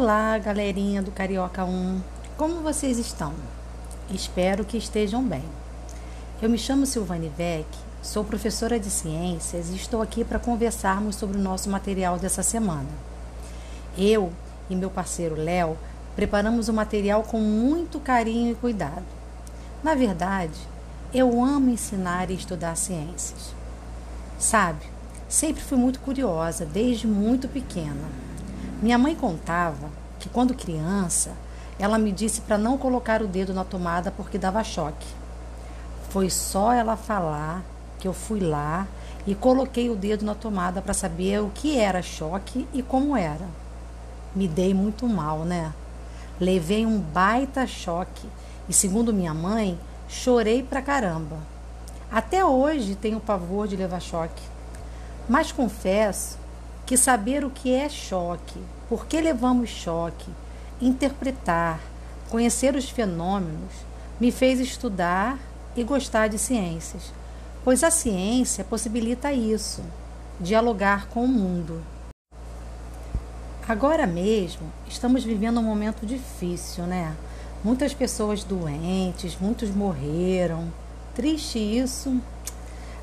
Olá, galerinha do Carioca 1. Como vocês estão? Espero que estejam bem. Eu me chamo Silvane Vec, sou professora de ciências e estou aqui para conversarmos sobre o nosso material dessa semana. Eu e meu parceiro Léo preparamos o material com muito carinho e cuidado. Na verdade, eu amo ensinar e estudar ciências. Sabe, sempre fui muito curiosa, desde muito pequena minha mãe contava que quando criança, ela me disse para não colocar o dedo na tomada porque dava choque. Foi só ela falar que eu fui lá e coloquei o dedo na tomada para saber o que era choque e como era. Me dei muito mal, né? Levei um baita choque e, segundo minha mãe, chorei pra caramba. Até hoje tenho pavor de levar choque. Mas confesso que saber o que é choque, por que levamos choque, interpretar, conhecer os fenômenos, me fez estudar e gostar de ciências, pois a ciência possibilita isso, dialogar com o mundo. Agora mesmo estamos vivendo um momento difícil, né? Muitas pessoas doentes, muitos morreram. Triste isso.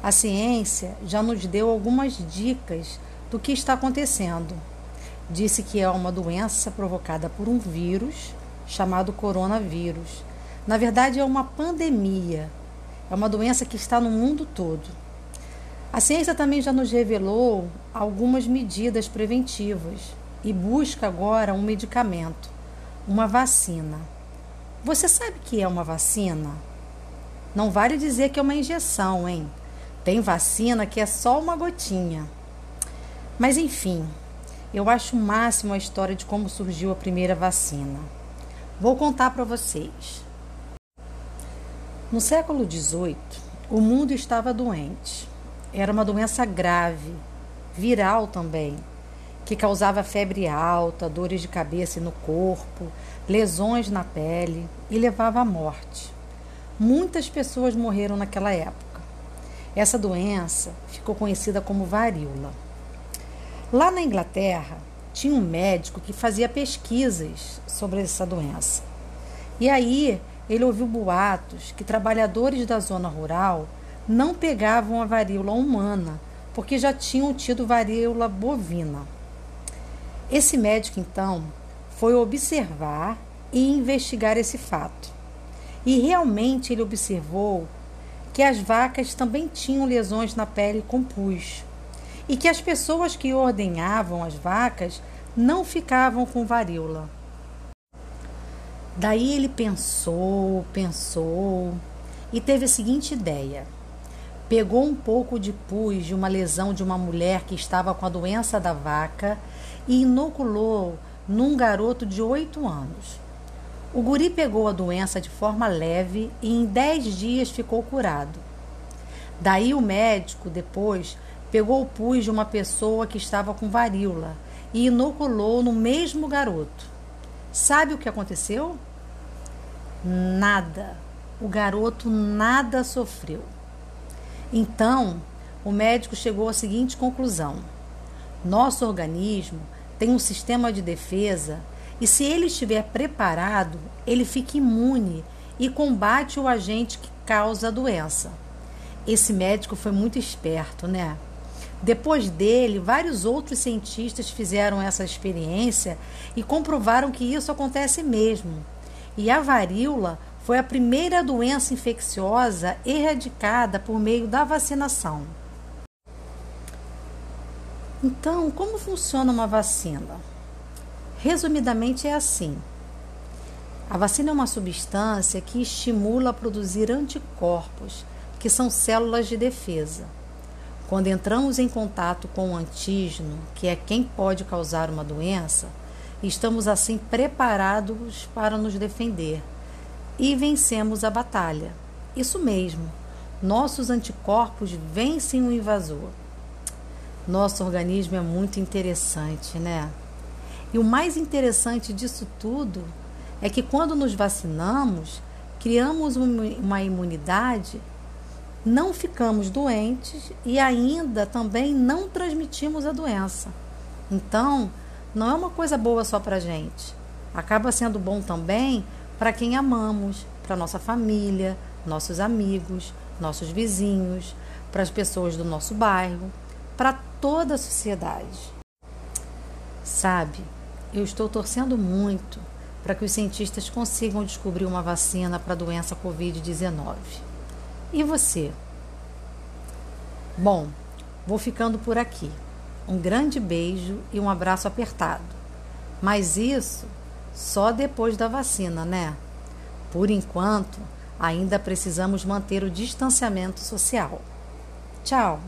A ciência já nos deu algumas dicas do que está acontecendo. Disse que é uma doença provocada por um vírus chamado coronavírus. Na verdade, é uma pandemia. É uma doença que está no mundo todo. A ciência também já nos revelou algumas medidas preventivas e busca agora um medicamento, uma vacina. Você sabe que é uma vacina? Não vale dizer que é uma injeção, hein? Tem vacina que é só uma gotinha. Mas enfim, eu acho o máximo a história de como surgiu a primeira vacina. Vou contar para vocês. No século XVIII, o mundo estava doente. Era uma doença grave, viral também, que causava febre alta, dores de cabeça e no corpo, lesões na pele e levava à morte. Muitas pessoas morreram naquela época. Essa doença ficou conhecida como varíola. Lá na Inglaterra, tinha um médico que fazia pesquisas sobre essa doença. E aí ele ouviu boatos que trabalhadores da zona rural não pegavam a varíola humana, porque já tinham tido varíola bovina. Esse médico, então, foi observar e investigar esse fato. E realmente ele observou que as vacas também tinham lesões na pele com pus e que as pessoas que ordenhavam as vacas não ficavam com varíola. Daí ele pensou, pensou e teve a seguinte ideia. Pegou um pouco de pus de uma lesão de uma mulher que estava com a doença da vaca e inoculou num garoto de oito anos. O guri pegou a doença de forma leve e em dez dias ficou curado. Daí o médico, depois, pegou o pus de uma pessoa que estava com varíola e inoculou no mesmo garoto. Sabe o que aconteceu? Nada. O garoto nada sofreu. Então, o médico chegou à seguinte conclusão: nosso organismo tem um sistema de defesa e, se ele estiver preparado, ele fica imune e combate o agente que causa a doença. Esse médico foi muito esperto, né? Depois dele, vários outros cientistas fizeram essa experiência e comprovaram que isso acontece mesmo. E a varíola foi a primeira doença infecciosa erradicada por meio da vacinação. Então, como funciona uma vacina? Resumidamente, é assim: a vacina é uma substância que estimula a produzir anticorpos, que são células de defesa. Quando entramos em contato com o antígeno, que é quem pode causar uma doença, estamos assim preparados para nos defender e vencemos a batalha. Isso mesmo, nossos anticorpos vencem o invasor. Nosso organismo é muito interessante, né? E o mais interessante disso tudo é que quando nos vacinamos, criamos uma imunidade não ficamos doentes e ainda também não transmitimos a doença. Então, não é uma coisa boa só para gente. Acaba sendo bom também para quem amamos, para nossa família, nossos amigos, nossos vizinhos, para as pessoas do nosso bairro, para toda a sociedade. Sabe, eu estou torcendo muito para que os cientistas consigam descobrir uma vacina para a doença Covid-19. E você? Bom, vou ficando por aqui. Um grande beijo e um abraço apertado. Mas isso só depois da vacina, né? Por enquanto, ainda precisamos manter o distanciamento social. Tchau!